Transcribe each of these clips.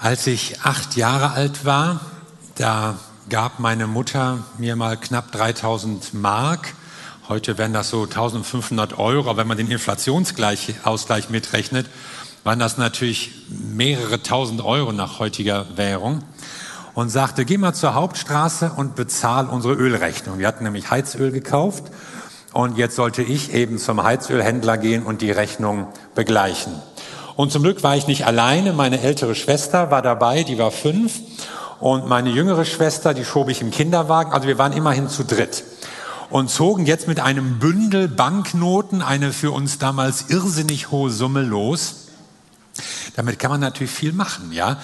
Als ich acht Jahre alt war, da gab meine Mutter mir mal knapp 3000 Mark. Heute wären das so 1500 Euro, aber wenn man den Inflationsausgleich mitrechnet, waren das natürlich mehrere tausend Euro nach heutiger Währung. Und sagte, geh mal zur Hauptstraße und bezahl unsere Ölrechnung. Wir hatten nämlich Heizöl gekauft und jetzt sollte ich eben zum Heizölhändler gehen und die Rechnung begleichen. Und zum Glück war ich nicht alleine. Meine ältere Schwester war dabei, die war fünf. Und meine jüngere Schwester, die schob ich im Kinderwagen. Also wir waren immerhin zu dritt. Und zogen jetzt mit einem Bündel Banknoten eine für uns damals irrsinnig hohe Summe los. Damit kann man natürlich viel machen, ja.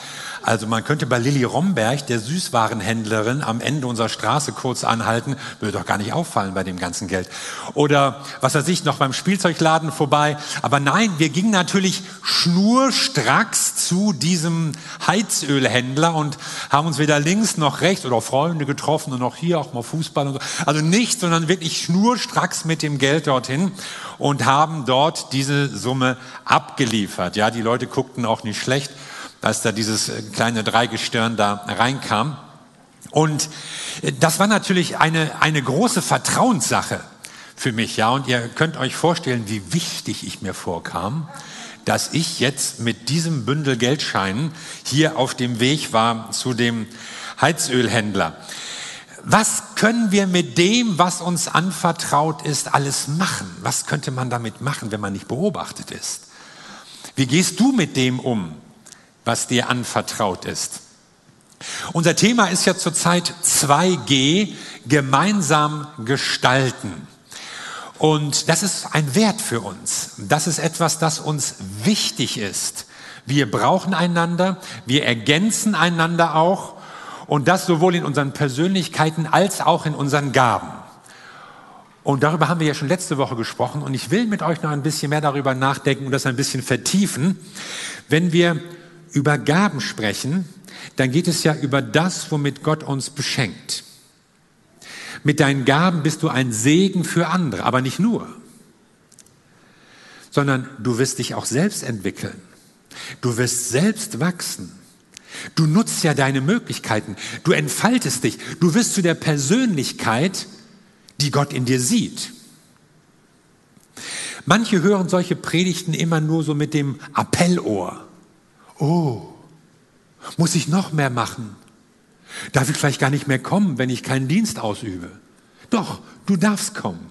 Also man könnte bei Lilly Romberg, der Süßwarenhändlerin, am Ende unserer Straße kurz anhalten, würde doch gar nicht auffallen bei dem ganzen Geld. Oder was weiß ich, noch beim Spielzeugladen vorbei. Aber nein, wir gingen natürlich schnurstracks zu diesem Heizölhändler und haben uns weder links noch rechts oder Freunde getroffen und noch hier auch mal Fußball und so. Also nicht, sondern wirklich schnurstracks mit dem Geld dorthin und haben dort diese Summe abgeliefert. Ja, die Leute guckten auch nicht schlecht als da dieses kleine Dreigestirn da reinkam. Und äh, das war natürlich eine, eine große Vertrauenssache für mich, ja. Und ihr könnt euch vorstellen, wie wichtig ich mir vorkam, dass ich jetzt mit diesem Bündel Geldscheinen hier auf dem Weg war zu dem Heizölhändler. Was können wir mit dem, was uns anvertraut ist, alles machen? Was könnte man damit machen, wenn man nicht beobachtet ist? Wie gehst du mit dem um? Was dir anvertraut ist. Unser Thema ist ja zurzeit 2G, gemeinsam gestalten. Und das ist ein Wert für uns. Das ist etwas, das uns wichtig ist. Wir brauchen einander, wir ergänzen einander auch und das sowohl in unseren Persönlichkeiten als auch in unseren Gaben. Und darüber haben wir ja schon letzte Woche gesprochen und ich will mit euch noch ein bisschen mehr darüber nachdenken und das ein bisschen vertiefen. Wenn wir über Gaben sprechen, dann geht es ja über das, womit Gott uns beschenkt. Mit deinen Gaben bist du ein Segen für andere, aber nicht nur, sondern du wirst dich auch selbst entwickeln. Du wirst selbst wachsen. Du nutzt ja deine Möglichkeiten. Du entfaltest dich. Du wirst zu der Persönlichkeit, die Gott in dir sieht. Manche hören solche Predigten immer nur so mit dem Appellohr. Oh, muss ich noch mehr machen? Darf ich vielleicht gar nicht mehr kommen, wenn ich keinen Dienst ausübe? Doch, du darfst kommen.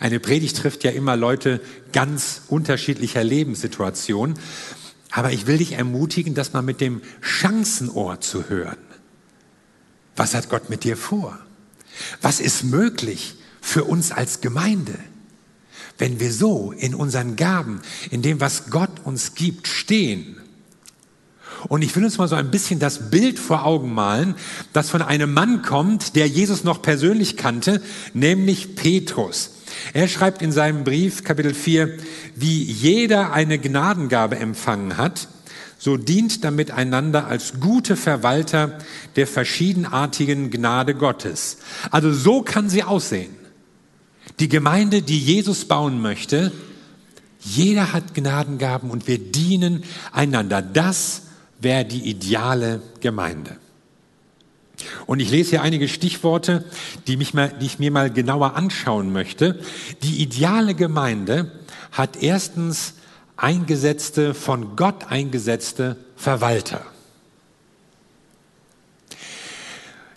Eine Predigt trifft ja immer Leute ganz unterschiedlicher Lebenssituationen. Aber ich will dich ermutigen, das mal mit dem Chancenohr zu hören. Was hat Gott mit dir vor? Was ist möglich für uns als Gemeinde? Wenn wir so in unseren Gaben, in dem, was Gott uns gibt, stehen. Und ich will uns mal so ein bisschen das Bild vor Augen malen, das von einem Mann kommt, der Jesus noch persönlich kannte, nämlich Petrus. Er schreibt in seinem Brief, Kapitel 4, wie jeder eine Gnadengabe empfangen hat, so dient damit einander als gute Verwalter der verschiedenartigen Gnade Gottes. Also so kann sie aussehen. Die Gemeinde, die Jesus bauen möchte, jeder hat Gnadengaben und wir dienen einander. Das wäre die ideale Gemeinde. Und ich lese hier einige Stichworte, die, mich mal, die ich mir mal genauer anschauen möchte. Die ideale Gemeinde hat erstens eingesetzte, von Gott eingesetzte Verwalter.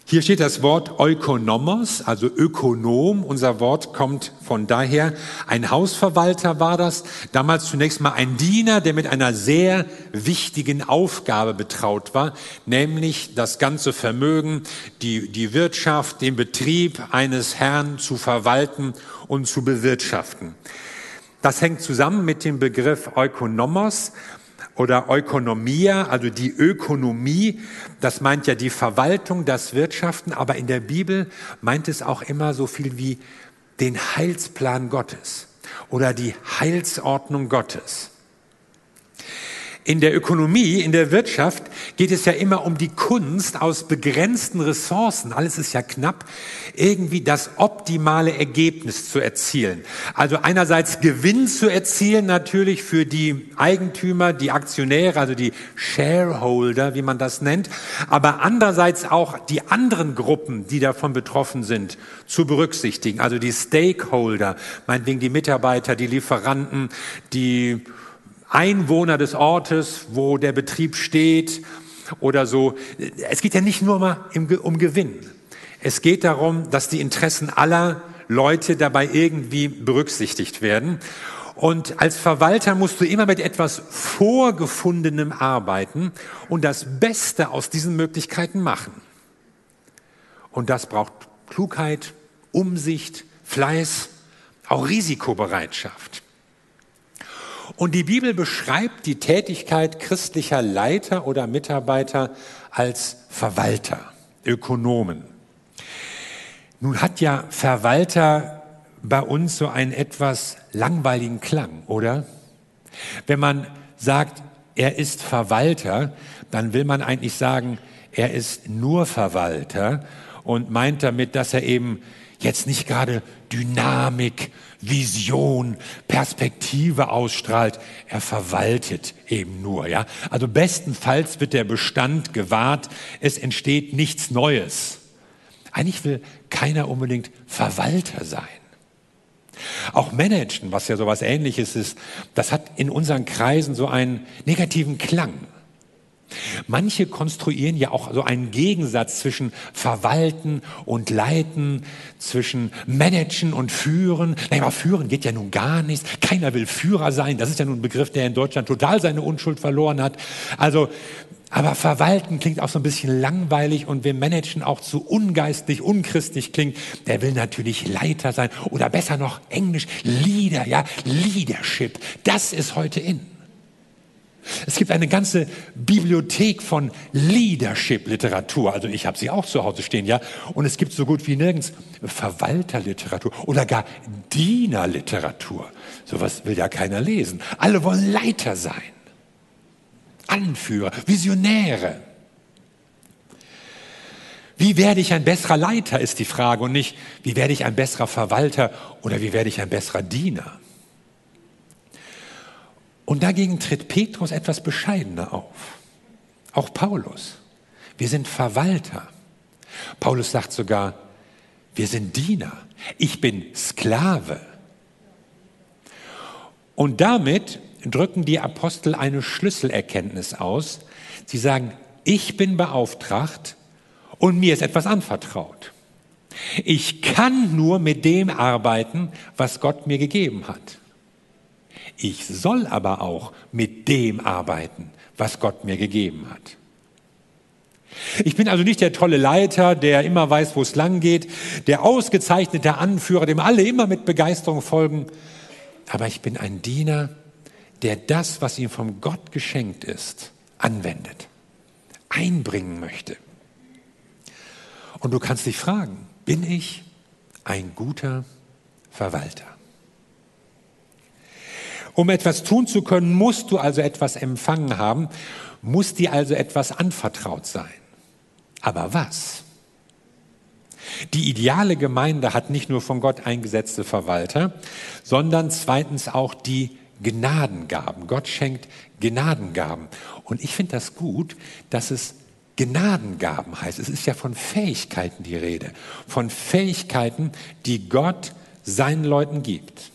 Hier steht das Wort Ökonomos, also Ökonom. Unser Wort kommt von daher. Ein Hausverwalter war das. Damals zunächst mal ein Diener, der mit einer sehr wichtigen Aufgabe betraut war, nämlich das ganze Vermögen, die, die Wirtschaft, den Betrieb eines Herrn zu verwalten und zu bewirtschaften. Das hängt zusammen mit dem Begriff Ökonomos oder Ökonomia, also die Ökonomie, das meint ja die Verwaltung, das Wirtschaften, aber in der Bibel meint es auch immer so viel wie den Heilsplan Gottes oder die Heilsordnung Gottes. In der Ökonomie, in der Wirtschaft geht es ja immer um die Kunst aus begrenzten Ressourcen, alles ist ja knapp, irgendwie das optimale Ergebnis zu erzielen. Also einerseits Gewinn zu erzielen natürlich für die Eigentümer, die Aktionäre, also die Shareholder, wie man das nennt, aber andererseits auch die anderen Gruppen, die davon betroffen sind, zu berücksichtigen, also die Stakeholder, meinetwegen die Mitarbeiter, die Lieferanten, die Einwohner des Ortes, wo der Betrieb steht oder so. Es geht ja nicht nur mal um Gewinn. Es geht darum, dass die Interessen aller Leute dabei irgendwie berücksichtigt werden. Und als Verwalter musst du immer mit etwas Vorgefundenem arbeiten und das Beste aus diesen Möglichkeiten machen. Und das braucht Klugheit, Umsicht, Fleiß, auch Risikobereitschaft. Und die Bibel beschreibt die Tätigkeit christlicher Leiter oder Mitarbeiter als Verwalter, Ökonomen. Nun hat ja Verwalter bei uns so einen etwas langweiligen Klang, oder? Wenn man sagt, er ist Verwalter, dann will man eigentlich sagen, er ist nur Verwalter und meint damit, dass er eben jetzt nicht gerade Dynamik, Vision, Perspektive ausstrahlt. Er verwaltet eben nur, ja. Also bestenfalls wird der Bestand gewahrt. Es entsteht nichts Neues. Eigentlich will keiner unbedingt Verwalter sein. Auch managen, was ja sowas ähnliches ist, das hat in unseren Kreisen so einen negativen Klang. Manche konstruieren ja auch so einen Gegensatz zwischen Verwalten und Leiten, zwischen Managen und Führen. Naja, aber Führen geht ja nun gar nichts. Keiner will Führer sein. Das ist ja nun ein Begriff, der in Deutschland total seine Unschuld verloren hat. Also, aber Verwalten klingt auch so ein bisschen langweilig und wem Managen auch zu ungeistlich, unchristlich klingt, der will natürlich Leiter sein oder besser noch Englisch Leader, ja, Leadership. Das ist heute in. Es gibt eine ganze Bibliothek von Leadership-Literatur. Also ich habe sie auch zu Hause stehen, ja. Und es gibt so gut wie nirgends Verwalterliteratur oder gar Dienerliteratur. Sowas will ja keiner lesen. Alle wollen Leiter sein. Anführer, Visionäre. Wie werde ich ein besserer Leiter, ist die Frage und nicht, wie werde ich ein besserer Verwalter oder wie werde ich ein besserer Diener. Und dagegen tritt Petrus etwas bescheidener auf. Auch Paulus. Wir sind Verwalter. Paulus sagt sogar, wir sind Diener. Ich bin Sklave. Und damit drücken die Apostel eine Schlüsselerkenntnis aus. Sie sagen, ich bin beauftragt und mir ist etwas anvertraut. Ich kann nur mit dem arbeiten, was Gott mir gegeben hat. Ich soll aber auch mit dem arbeiten, was Gott mir gegeben hat. Ich bin also nicht der tolle Leiter, der immer weiß, wo es lang geht, der ausgezeichnete Anführer, dem alle immer mit Begeisterung folgen, aber ich bin ein Diener, der das, was ihm vom Gott geschenkt ist, anwendet, einbringen möchte. Und du kannst dich fragen, bin ich ein guter Verwalter? Um etwas tun zu können, musst du also etwas empfangen haben, muss dir also etwas anvertraut sein. Aber was? Die ideale Gemeinde hat nicht nur von Gott eingesetzte Verwalter, sondern zweitens auch die Gnadengaben. Gott schenkt Gnadengaben. Und ich finde das gut, dass es Gnadengaben heißt. Es ist ja von Fähigkeiten die Rede. Von Fähigkeiten, die Gott seinen Leuten gibt.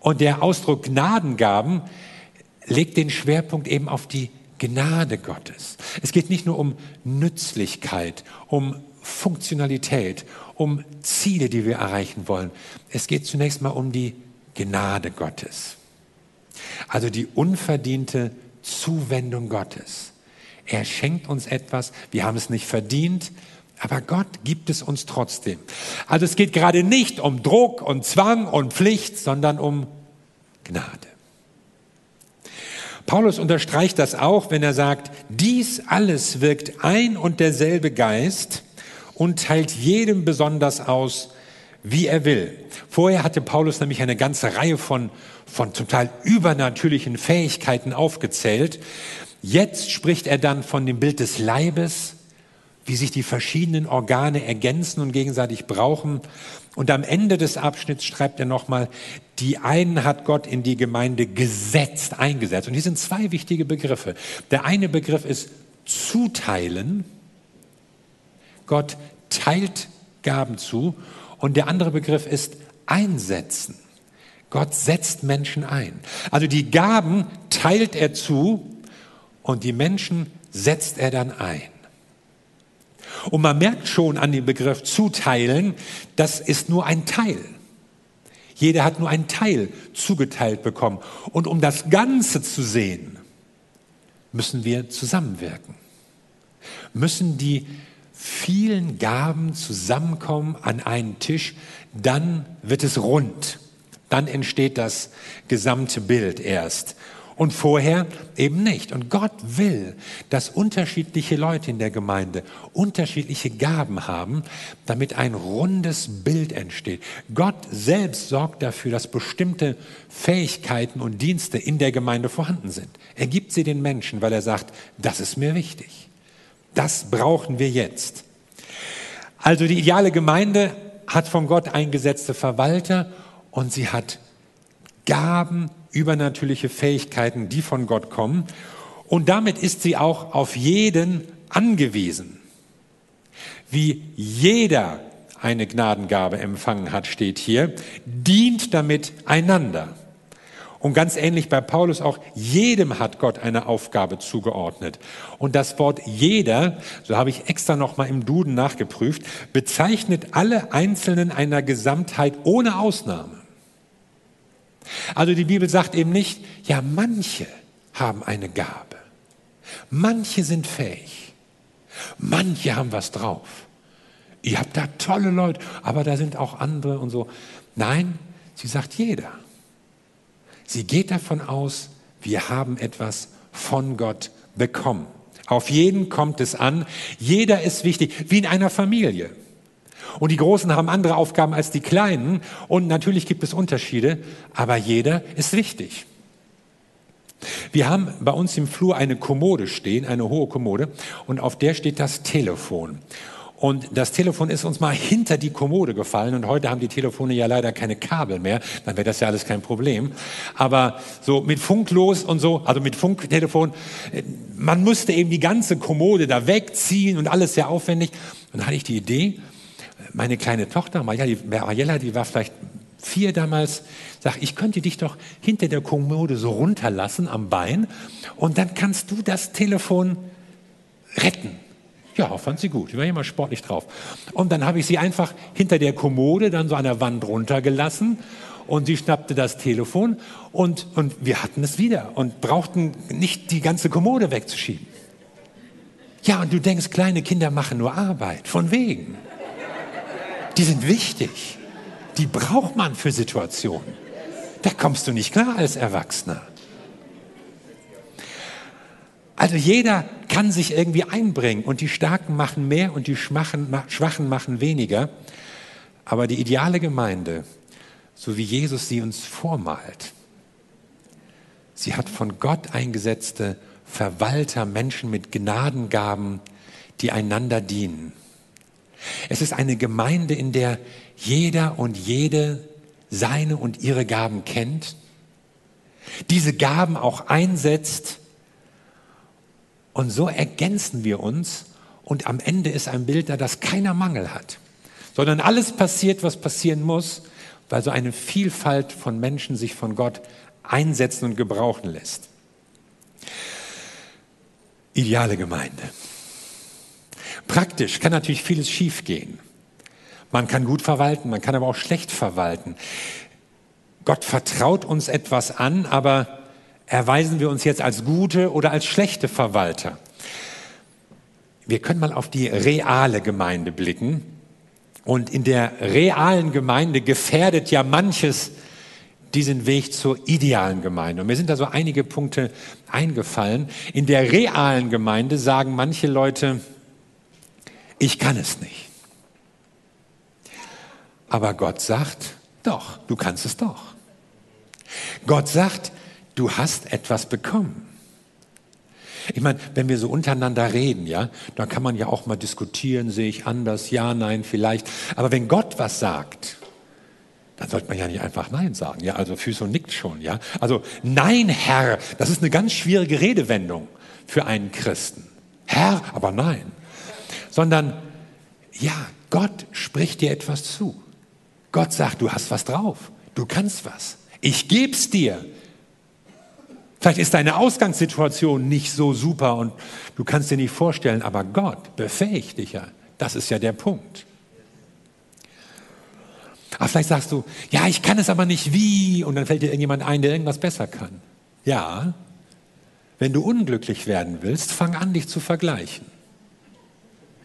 Und der Ausdruck Gnadengaben legt den Schwerpunkt eben auf die Gnade Gottes. Es geht nicht nur um Nützlichkeit, um Funktionalität, um Ziele, die wir erreichen wollen. Es geht zunächst mal um die Gnade Gottes. Also die unverdiente Zuwendung Gottes. Er schenkt uns etwas, wir haben es nicht verdient, aber Gott gibt es uns trotzdem. Also es geht gerade nicht um Druck und Zwang und Pflicht, sondern um Gnade. Paulus unterstreicht das auch, wenn er sagt, dies alles wirkt ein und derselbe Geist und teilt jedem besonders aus, wie er will. Vorher hatte Paulus nämlich eine ganze Reihe von, von zum Teil übernatürlichen Fähigkeiten aufgezählt. Jetzt spricht er dann von dem Bild des Leibes, wie sich die verschiedenen Organe ergänzen und gegenseitig brauchen. Und am Ende des Abschnitts schreibt er nochmal, die einen hat Gott in die Gemeinde gesetzt, eingesetzt. Und hier sind zwei wichtige Begriffe. Der eine Begriff ist zuteilen. Gott teilt Gaben zu. Und der andere Begriff ist einsetzen. Gott setzt Menschen ein. Also die Gaben teilt er zu und die Menschen setzt er dann ein. Und man merkt schon an dem Begriff zuteilen, das ist nur ein Teil. Jeder hat nur einen Teil zugeteilt bekommen. Und um das Ganze zu sehen, müssen wir zusammenwirken. Müssen die vielen Gaben zusammenkommen an einen Tisch, dann wird es rund. Dann entsteht das gesamte Bild erst und vorher eben nicht. Und Gott will, dass unterschiedliche Leute in der Gemeinde unterschiedliche Gaben haben, damit ein rundes Bild entsteht. Gott selbst sorgt dafür, dass bestimmte Fähigkeiten und Dienste in der Gemeinde vorhanden sind. Er gibt sie den Menschen, weil er sagt, das ist mir wichtig. Das brauchen wir jetzt. Also die ideale Gemeinde hat von Gott eingesetzte Verwalter und sie hat Gaben, übernatürliche Fähigkeiten, die von Gott kommen. Und damit ist sie auch auf jeden angewiesen. Wie jeder eine Gnadengabe empfangen hat, steht hier, dient damit einander. Und ganz ähnlich bei Paulus auch, jedem hat Gott eine Aufgabe zugeordnet. Und das Wort jeder, so habe ich extra nochmal im Duden nachgeprüft, bezeichnet alle Einzelnen einer Gesamtheit ohne Ausnahme. Also die Bibel sagt eben nicht, ja, manche haben eine Gabe. Manche sind fähig. Manche haben was drauf. Ihr habt da tolle Leute, aber da sind auch andere und so. Nein, sie sagt jeder. Sie geht davon aus, wir haben etwas von Gott bekommen. Auf jeden kommt es an. Jeder ist wichtig, wie in einer Familie. Und die Großen haben andere Aufgaben als die Kleinen. Und natürlich gibt es Unterschiede, aber jeder ist wichtig. Wir haben bei uns im Flur eine Kommode stehen, eine hohe Kommode, und auf der steht das Telefon. Und das Telefon ist uns mal hinter die Kommode gefallen und heute haben die Telefone ja leider keine Kabel mehr, dann wäre das ja alles kein Problem. Aber so mit Funklos und so, also mit Funktelefon, man müsste eben die ganze Kommode da wegziehen und alles sehr aufwendig. Und da hatte ich die Idee, meine kleine Tochter, Mariella, die war vielleicht vier damals, sagt, ich könnte dich doch hinter der Kommode so runterlassen am Bein und dann kannst du das Telefon retten. Ja, fand sie gut. Ich war immer sportlich drauf. Und dann habe ich sie einfach hinter der Kommode dann so an der Wand runtergelassen und sie schnappte das Telefon und, und wir hatten es wieder und brauchten nicht die ganze Kommode wegzuschieben. Ja, und du denkst, kleine Kinder machen nur Arbeit. Von wegen. Die sind wichtig. Die braucht man für Situationen. Da kommst du nicht klar als Erwachsener. Also jeder kann sich irgendwie einbringen und die Starken machen mehr und die Schwachen, machen weniger. Aber die ideale Gemeinde, so wie Jesus sie uns vormalt, sie hat von Gott eingesetzte Verwalter, Menschen mit Gnadengaben, die einander dienen. Es ist eine Gemeinde, in der jeder und jede seine und ihre Gaben kennt, diese Gaben auch einsetzt und so ergänzen wir uns und am Ende ist ein Bild da, das keiner Mangel hat, sondern alles passiert, was passieren muss, weil so eine Vielfalt von Menschen sich von Gott einsetzen und gebrauchen lässt. Ideale Gemeinde. Praktisch kann natürlich vieles schiefgehen. Man kann gut verwalten, man kann aber auch schlecht verwalten. Gott vertraut uns etwas an, aber erweisen wir uns jetzt als gute oder als schlechte Verwalter? Wir können mal auf die reale Gemeinde blicken. Und in der realen Gemeinde gefährdet ja manches diesen Weg zur idealen Gemeinde. Und mir sind da so einige Punkte eingefallen. In der realen Gemeinde sagen manche Leute, ich kann es nicht. Aber Gott sagt, doch, du kannst es doch. Gott sagt, du hast etwas bekommen. Ich meine, wenn wir so untereinander reden, ja, dann kann man ja auch mal diskutieren, sehe ich anders, ja, nein, vielleicht. Aber wenn Gott was sagt, dann sollte man ja nicht einfach Nein sagen. Ja, also Füße und nickt schon. Ja, also Nein, Herr, das ist eine ganz schwierige Redewendung für einen Christen. Herr, aber nein. Sondern, ja, Gott spricht dir etwas zu. Gott sagt, du hast was drauf. Du kannst was. Ich geb's dir. Vielleicht ist deine Ausgangssituation nicht so super und du kannst dir nicht vorstellen, aber Gott befähigt dich ja. Das ist ja der Punkt. Aber vielleicht sagst du, ja, ich kann es aber nicht wie, und dann fällt dir irgendjemand ein, der irgendwas besser kann. Ja, wenn du unglücklich werden willst, fang an, dich zu vergleichen.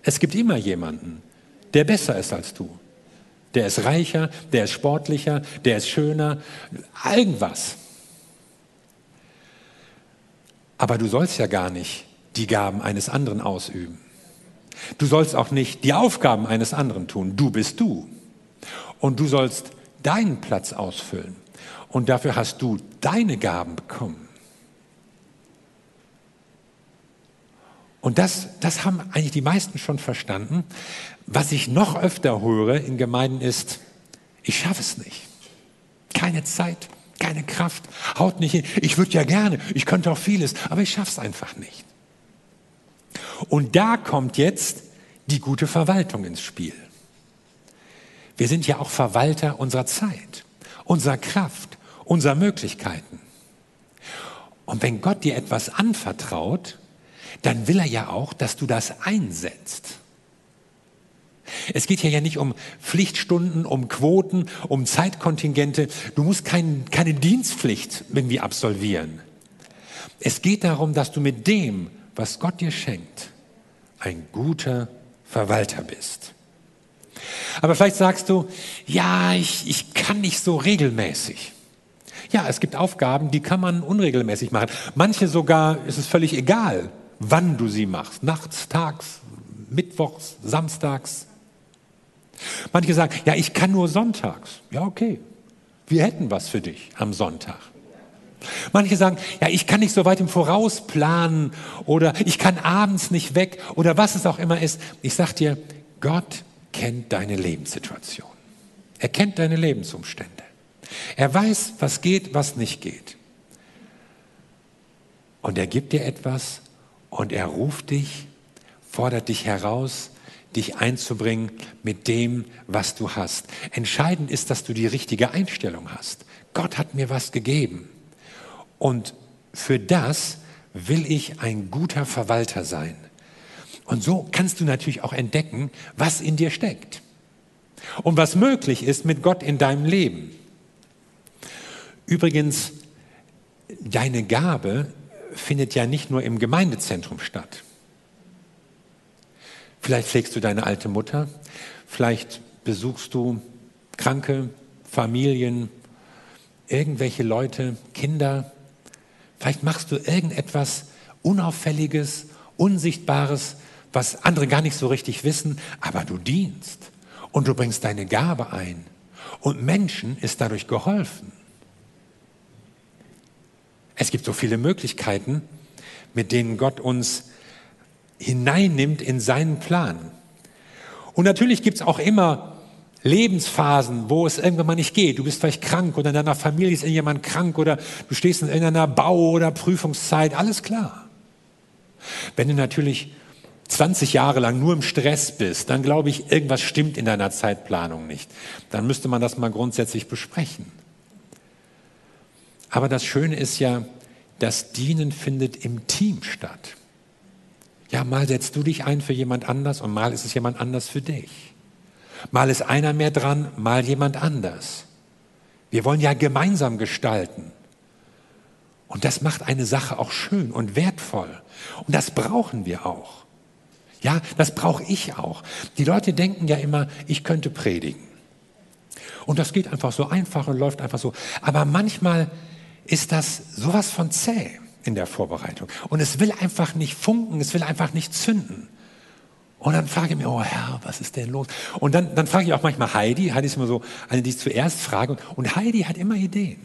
Es gibt immer jemanden, der besser ist als du. Der ist reicher, der ist sportlicher, der ist schöner, irgendwas. Aber du sollst ja gar nicht die Gaben eines anderen ausüben. Du sollst auch nicht die Aufgaben eines anderen tun. Du bist du. Und du sollst deinen Platz ausfüllen. Und dafür hast du deine Gaben bekommen. Und das, das haben eigentlich die meisten schon verstanden. Was ich noch öfter höre in Gemeinden ist, ich schaffe es nicht. Keine Zeit, keine Kraft, haut nicht hin. Ich würde ja gerne, ich könnte auch vieles, aber ich schaffe es einfach nicht. Und da kommt jetzt die gute Verwaltung ins Spiel. Wir sind ja auch Verwalter unserer Zeit, unserer Kraft, unserer Möglichkeiten. Und wenn Gott dir etwas anvertraut, dann will er ja auch, dass du das einsetzt. Es geht hier ja nicht um Pflichtstunden, um Quoten, um Zeitkontingente. Du musst kein, keine Dienstpflicht irgendwie absolvieren. Es geht darum, dass du mit dem, was Gott dir schenkt, ein guter Verwalter bist. Aber vielleicht sagst du, ja, ich, ich kann nicht so regelmäßig. Ja, es gibt Aufgaben, die kann man unregelmäßig machen. Manche sogar ist es völlig egal, wann du sie machst. Nachts, tags, mittwochs, samstags. Manche sagen, ja, ich kann nur sonntags. Ja, okay. Wir hätten was für dich am Sonntag. Manche sagen, ja, ich kann nicht so weit im Voraus planen oder ich kann abends nicht weg oder was es auch immer ist. Ich sag dir, Gott kennt deine Lebenssituation. Er kennt deine Lebensumstände. Er weiß, was geht, was nicht geht. Und er gibt dir etwas und er ruft dich, fordert dich heraus, dich einzubringen mit dem, was du hast. Entscheidend ist, dass du die richtige Einstellung hast. Gott hat mir was gegeben. Und für das will ich ein guter Verwalter sein. Und so kannst du natürlich auch entdecken, was in dir steckt und was möglich ist mit Gott in deinem Leben. Übrigens, deine Gabe findet ja nicht nur im Gemeindezentrum statt. Vielleicht pflegst du deine alte Mutter, vielleicht besuchst du kranke Familien, irgendwelche Leute, Kinder. Vielleicht machst du irgendetwas Unauffälliges, Unsichtbares, was andere gar nicht so richtig wissen, aber du dienst und du bringst deine Gabe ein und Menschen ist dadurch geholfen. Es gibt so viele Möglichkeiten, mit denen Gott uns hineinnimmt in seinen Plan. Und natürlich gibt es auch immer Lebensphasen, wo es irgendwann mal nicht geht. Du bist vielleicht krank oder in deiner Familie ist irgendjemand krank oder du stehst in irgendeiner Bau- oder Prüfungszeit, alles klar. Wenn du natürlich 20 Jahre lang nur im Stress bist, dann glaube ich, irgendwas stimmt in deiner Zeitplanung nicht. Dann müsste man das mal grundsätzlich besprechen. Aber das Schöne ist ja, das Dienen findet im Team statt. Ja, mal setzt du dich ein für jemand anders und mal ist es jemand anders für dich. Mal ist einer mehr dran, mal jemand anders. Wir wollen ja gemeinsam gestalten. Und das macht eine Sache auch schön und wertvoll. Und das brauchen wir auch. Ja, das brauche ich auch. Die Leute denken ja immer, ich könnte predigen. Und das geht einfach so einfach und läuft einfach so. Aber manchmal ist das sowas von zäh in der Vorbereitung. Und es will einfach nicht funken, es will einfach nicht zünden. Und dann frage ich mich, oh Herr, was ist denn los? Und dann, dann frage ich auch manchmal Heidi. Heidi ist immer so eine, die ich zuerst frage. Und Heidi hat immer Ideen.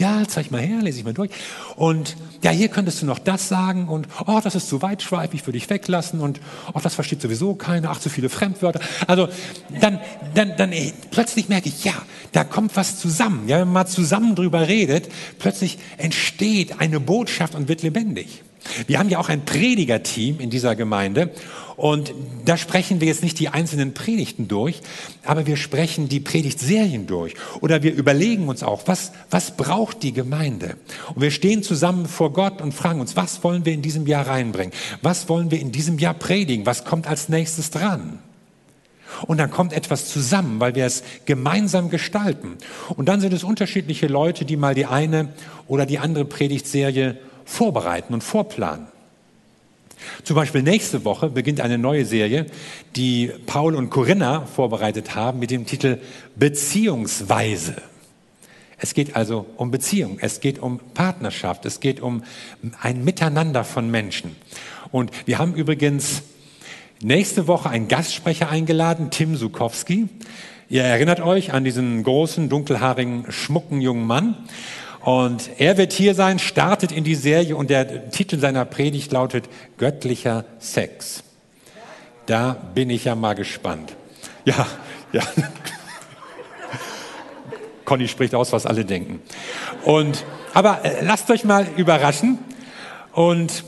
Ja, zeig mal her, lese ich mal durch. Und ja, hier könntest du noch das sagen und oh, das ist zu weitschweifig, würde ich weglassen und oh, das versteht sowieso keiner, ach, zu viele Fremdwörter. Also dann, dann, dann ey, plötzlich merke ich, ja, da kommt was zusammen. Ja, wenn man mal zusammen drüber redet, plötzlich entsteht eine Botschaft und wird lebendig. Wir haben ja auch ein Predigerteam in dieser Gemeinde und da sprechen wir jetzt nicht die einzelnen Predigten durch, aber wir sprechen die Predigtserien durch oder wir überlegen uns auch, was, was braucht die Gemeinde? Und wir stehen zusammen vor Gott und fragen uns, was wollen wir in diesem Jahr reinbringen? Was wollen wir in diesem Jahr predigen? Was kommt als nächstes dran? Und dann kommt etwas zusammen, weil wir es gemeinsam gestalten. Und dann sind es unterschiedliche Leute, die mal die eine oder die andere Predigtserie vorbereiten und vorplanen. Zum Beispiel nächste Woche beginnt eine neue Serie, die Paul und Corinna vorbereitet haben mit dem Titel Beziehungsweise. Es geht also um Beziehung, es geht um Partnerschaft, es geht um ein Miteinander von Menschen. Und wir haben übrigens nächste Woche einen Gastsprecher eingeladen, Tim Sukowski. Ihr erinnert euch an diesen großen, dunkelhaarigen, schmucken jungen Mann. Und er wird hier sein, startet in die Serie und der Titel seiner Predigt lautet Göttlicher Sex. Da bin ich ja mal gespannt. Ja, ja. Conny spricht aus, was alle denken. Und, aber äh, lasst euch mal überraschen. Und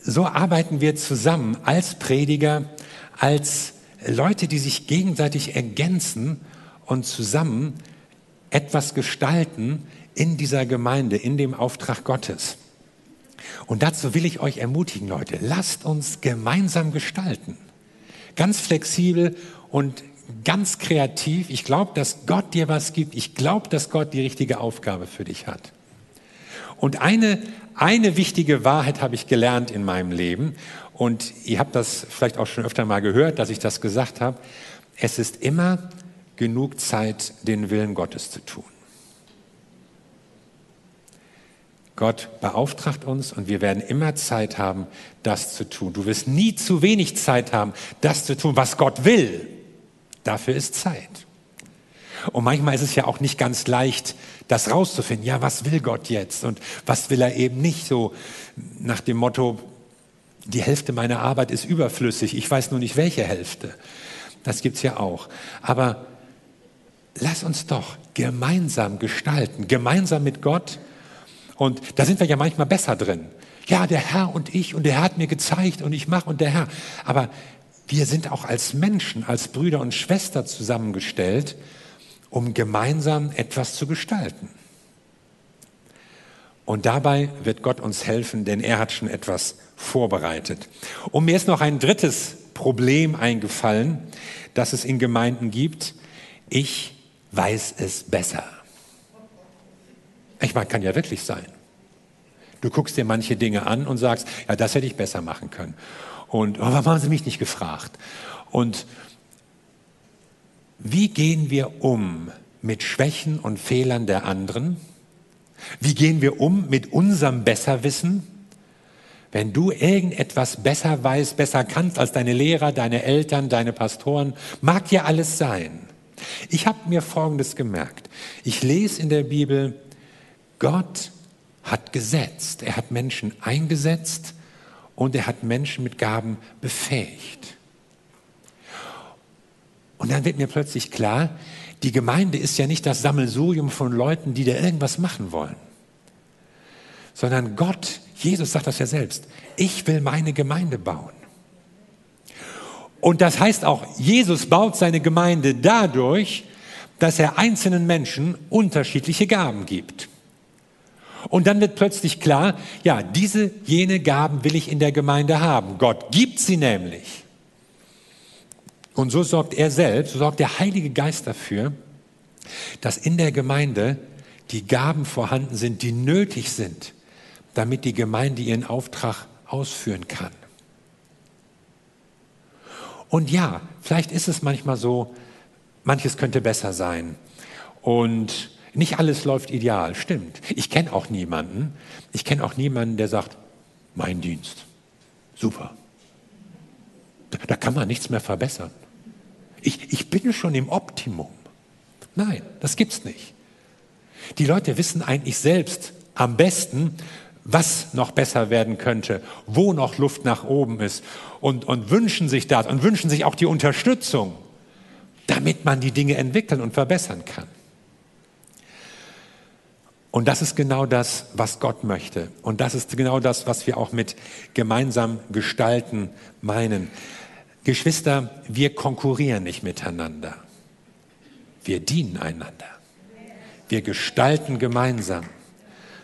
so arbeiten wir zusammen als Prediger, als Leute, die sich gegenseitig ergänzen und zusammen etwas gestalten, in dieser Gemeinde, in dem Auftrag Gottes. Und dazu will ich euch ermutigen, Leute, lasst uns gemeinsam gestalten. Ganz flexibel und ganz kreativ. Ich glaube, dass Gott dir was gibt. Ich glaube, dass Gott die richtige Aufgabe für dich hat. Und eine, eine wichtige Wahrheit habe ich gelernt in meinem Leben. Und ihr habt das vielleicht auch schon öfter mal gehört, dass ich das gesagt habe. Es ist immer genug Zeit, den Willen Gottes zu tun. Gott beauftragt uns und wir werden immer Zeit haben, das zu tun. Du wirst nie zu wenig Zeit haben, das zu tun, was Gott will. Dafür ist Zeit. Und manchmal ist es ja auch nicht ganz leicht, das rauszufinden. Ja, was will Gott jetzt und was will er eben nicht? So nach dem Motto, die Hälfte meiner Arbeit ist überflüssig, ich weiß nur nicht welche Hälfte. Das gibt's ja auch. Aber lass uns doch gemeinsam gestalten, gemeinsam mit Gott und da sind wir ja manchmal besser drin. Ja, der Herr und ich und der Herr hat mir gezeigt und ich mache und der Herr. Aber wir sind auch als Menschen, als Brüder und Schwestern zusammengestellt, um gemeinsam etwas zu gestalten. Und dabei wird Gott uns helfen, denn er hat schon etwas vorbereitet. Und mir ist noch ein drittes Problem eingefallen, das es in Gemeinden gibt. Ich weiß es besser. Ich meine, kann ja wirklich sein. Du guckst dir manche Dinge an und sagst, ja, das hätte ich besser machen können. Und oh, warum haben sie mich nicht gefragt? Und wie gehen wir um mit Schwächen und Fehlern der anderen? Wie gehen wir um mit unserem Besserwissen? Wenn du irgendetwas besser weißt, besser kannst als deine Lehrer, deine Eltern, deine Pastoren, mag ja alles sein. Ich habe mir Folgendes gemerkt. Ich lese in der Bibel, Gott hat gesetzt. Er hat Menschen eingesetzt und er hat Menschen mit Gaben befähigt. Und dann wird mir plötzlich klar, die Gemeinde ist ja nicht das Sammelsurium von Leuten, die da irgendwas machen wollen, sondern Gott, Jesus sagt das ja selbst, ich will meine Gemeinde bauen. Und das heißt auch, Jesus baut seine Gemeinde dadurch, dass er einzelnen Menschen unterschiedliche Gaben gibt. Und dann wird plötzlich klar, ja, diese, jene Gaben will ich in der Gemeinde haben. Gott gibt sie nämlich. Und so sorgt er selbst, so sorgt der Heilige Geist dafür, dass in der Gemeinde die Gaben vorhanden sind, die nötig sind, damit die Gemeinde ihren Auftrag ausführen kann. Und ja, vielleicht ist es manchmal so, manches könnte besser sein. Und nicht alles läuft ideal, stimmt. Ich kenne auch niemanden, ich kenne auch niemanden, der sagt, mein Dienst, super. Da kann man nichts mehr verbessern. Ich, ich bin schon im Optimum. Nein, das gibt's nicht. Die Leute wissen eigentlich selbst am besten, was noch besser werden könnte, wo noch Luft nach oben ist und, und wünschen sich das und wünschen sich auch die Unterstützung, damit man die Dinge entwickeln und verbessern kann. Und das ist genau das, was Gott möchte. Und das ist genau das, was wir auch mit gemeinsam gestalten meinen. Geschwister, wir konkurrieren nicht miteinander. Wir dienen einander. Wir gestalten gemeinsam.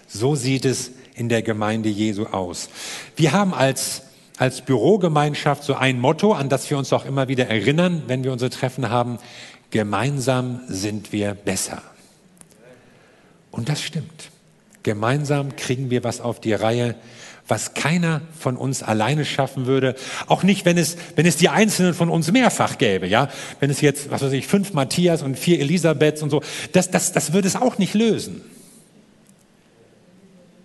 So sieht es in der Gemeinde Jesu aus. Wir haben als, als Bürogemeinschaft so ein Motto, an das wir uns auch immer wieder erinnern, wenn wir unsere Treffen haben. Gemeinsam sind wir besser. Und das stimmt. Gemeinsam kriegen wir was auf die Reihe, was keiner von uns alleine schaffen würde. Auch nicht, wenn es, wenn es die Einzelnen von uns mehrfach gäbe, ja. Wenn es jetzt, was weiß ich, fünf Matthias und vier Elisabeths und so, das, das, das würde es auch nicht lösen.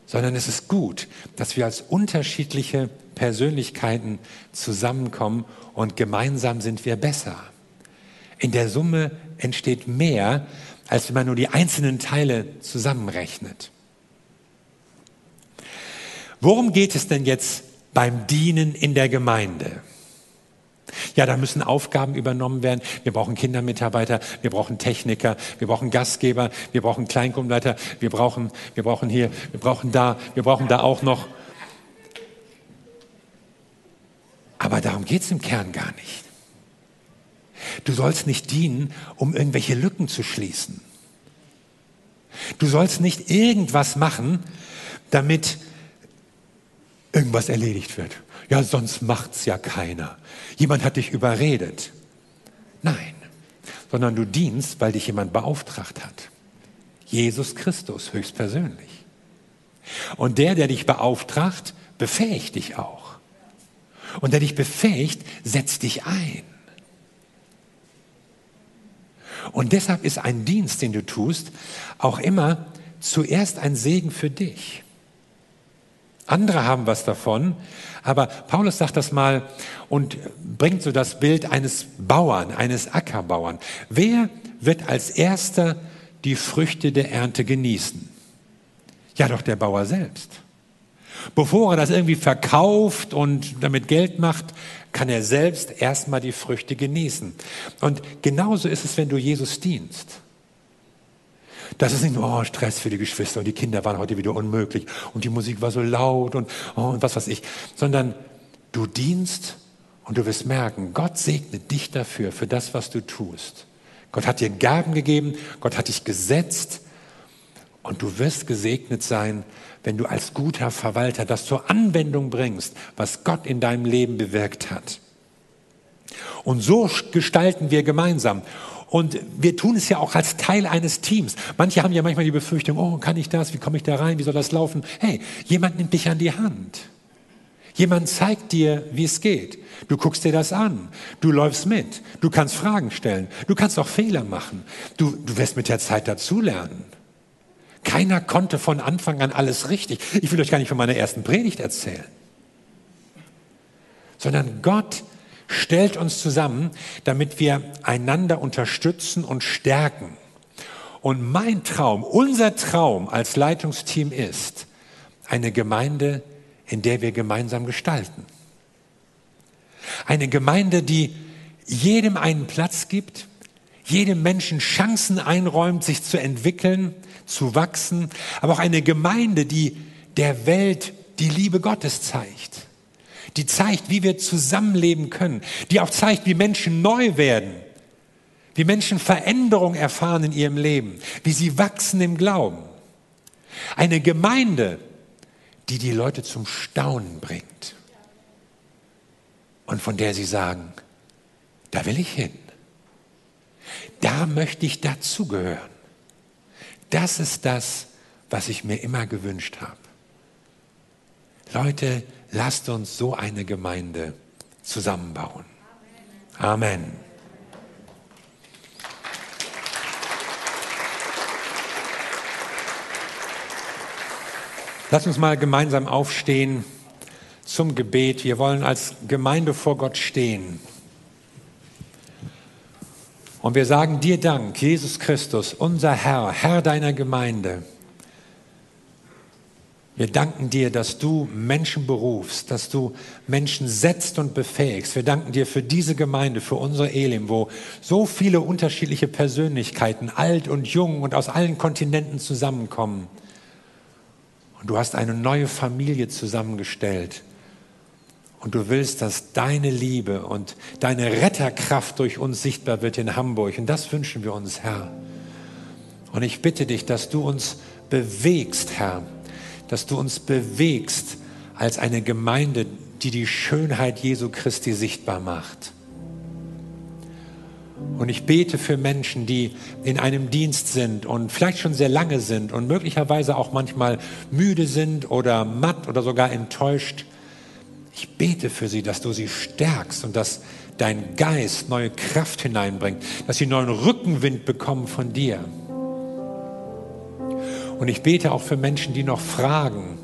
Sondern es ist gut, dass wir als unterschiedliche Persönlichkeiten zusammenkommen und gemeinsam sind wir besser. In der Summe entsteht mehr, als wenn man nur die einzelnen Teile zusammenrechnet. Worum geht es denn jetzt beim Dienen in der Gemeinde? Ja, da müssen Aufgaben übernommen werden. Wir brauchen Kindermitarbeiter, wir brauchen Techniker, wir brauchen Gastgeber, wir brauchen Kleingrundleiter, wir brauchen, wir brauchen hier, wir brauchen da, wir brauchen da auch noch. Aber darum geht es im Kern gar nicht. Du sollst nicht dienen, um irgendwelche Lücken zu schließen. Du sollst nicht irgendwas machen, damit irgendwas erledigt wird. Ja, sonst macht's ja keiner. Jemand hat dich überredet. Nein, sondern du dienst, weil dich jemand beauftragt hat. Jesus Christus höchstpersönlich. Und der, der dich beauftragt, befähigt dich auch. Und der dich befähigt, setzt dich ein. Und deshalb ist ein Dienst, den du tust, auch immer zuerst ein Segen für dich. Andere haben was davon, aber Paulus sagt das mal und bringt so das Bild eines Bauern, eines Ackerbauern. Wer wird als erster die Früchte der Ernte genießen? Ja, doch der Bauer selbst. Bevor er das irgendwie verkauft und damit Geld macht, kann er selbst erstmal die Früchte genießen. Und genauso ist es, wenn du Jesus dienst. Das ist nicht nur oh, Stress für die Geschwister und die Kinder waren heute wieder unmöglich und die Musik war so laut und, oh, und was weiß ich, sondern du dienst und du wirst merken, Gott segnet dich dafür, für das, was du tust. Gott hat dir Gaben gegeben, Gott hat dich gesetzt und du wirst gesegnet sein, wenn du als guter Verwalter das zur Anwendung bringst, was Gott in deinem Leben bewirkt hat. Und so gestalten wir gemeinsam. Und wir tun es ja auch als Teil eines Teams. Manche haben ja manchmal die Befürchtung, oh, kann ich das? Wie komme ich da rein? Wie soll das laufen? Hey, jemand nimmt dich an die Hand. Jemand zeigt dir, wie es geht. Du guckst dir das an. Du läufst mit. Du kannst Fragen stellen. Du kannst auch Fehler machen. Du, du wirst mit der Zeit dazulernen. Keiner konnte von Anfang an alles richtig. Ich will euch gar nicht von meiner ersten Predigt erzählen. Sondern Gott stellt uns zusammen, damit wir einander unterstützen und stärken. Und mein Traum, unser Traum als Leitungsteam ist eine Gemeinde, in der wir gemeinsam gestalten. Eine Gemeinde, die jedem einen Platz gibt, jedem Menschen Chancen einräumt, sich zu entwickeln, zu wachsen, aber auch eine Gemeinde, die der Welt die Liebe Gottes zeigt, die zeigt, wie wir zusammenleben können, die auch zeigt, wie Menschen neu werden, wie Menschen Veränderung erfahren in ihrem Leben, wie sie wachsen im Glauben. Eine Gemeinde, die die Leute zum Staunen bringt und von der sie sagen, da will ich hin. Da möchte ich dazugehören. Das ist das, was ich mir immer gewünscht habe. Leute, lasst uns so eine Gemeinde zusammenbauen. Amen. Lass uns mal gemeinsam aufstehen zum Gebet. Wir wollen als Gemeinde vor Gott stehen. Und wir sagen dir Dank, Jesus Christus, unser Herr, Herr deiner Gemeinde. Wir danken dir, dass du Menschen berufst, dass du Menschen setzt und befähigst. Wir danken dir für diese Gemeinde, für unsere Elim, wo so viele unterschiedliche Persönlichkeiten, alt und jung und aus allen Kontinenten zusammenkommen. Und du hast eine neue Familie zusammengestellt. Und du willst, dass deine Liebe und deine Retterkraft durch uns sichtbar wird in Hamburg. Und das wünschen wir uns, Herr. Und ich bitte dich, dass du uns bewegst, Herr dass du uns bewegst als eine Gemeinde, die die Schönheit Jesu Christi sichtbar macht. Und ich bete für Menschen, die in einem Dienst sind und vielleicht schon sehr lange sind und möglicherweise auch manchmal müde sind oder matt oder sogar enttäuscht. Ich bete für sie, dass du sie stärkst und dass dein Geist neue Kraft hineinbringt, dass sie neuen Rückenwind bekommen von dir. Und ich bete auch für Menschen, die noch fragen,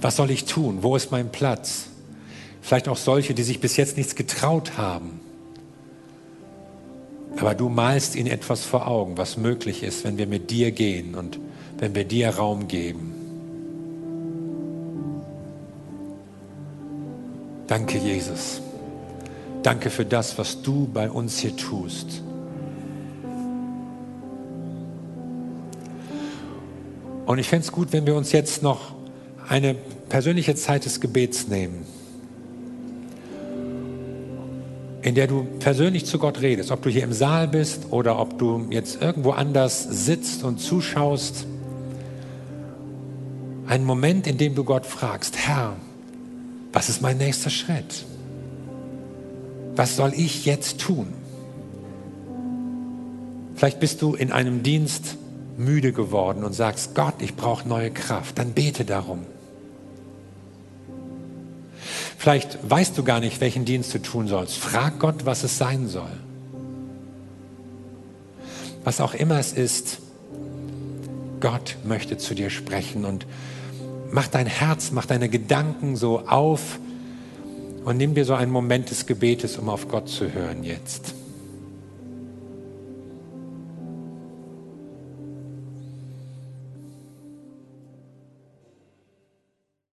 was soll ich tun? Wo ist mein Platz? Vielleicht auch solche, die sich bis jetzt nichts getraut haben. Aber du malst ihnen etwas vor Augen, was möglich ist, wenn wir mit dir gehen und wenn wir dir Raum geben. Danke, Jesus. Danke für das, was du bei uns hier tust. Und ich fände es gut, wenn wir uns jetzt noch eine persönliche Zeit des Gebets nehmen, in der du persönlich zu Gott redest, ob du hier im Saal bist oder ob du jetzt irgendwo anders sitzt und zuschaust. Ein Moment, in dem du Gott fragst, Herr, was ist mein nächster Schritt? Was soll ich jetzt tun? Vielleicht bist du in einem Dienst, müde geworden und sagst, Gott, ich brauche neue Kraft, dann bete darum. Vielleicht weißt du gar nicht, welchen Dienst du tun sollst. Frag Gott, was es sein soll. Was auch immer es ist, Gott möchte zu dir sprechen und mach dein Herz, mach deine Gedanken so auf und nimm dir so einen Moment des Gebetes, um auf Gott zu hören jetzt.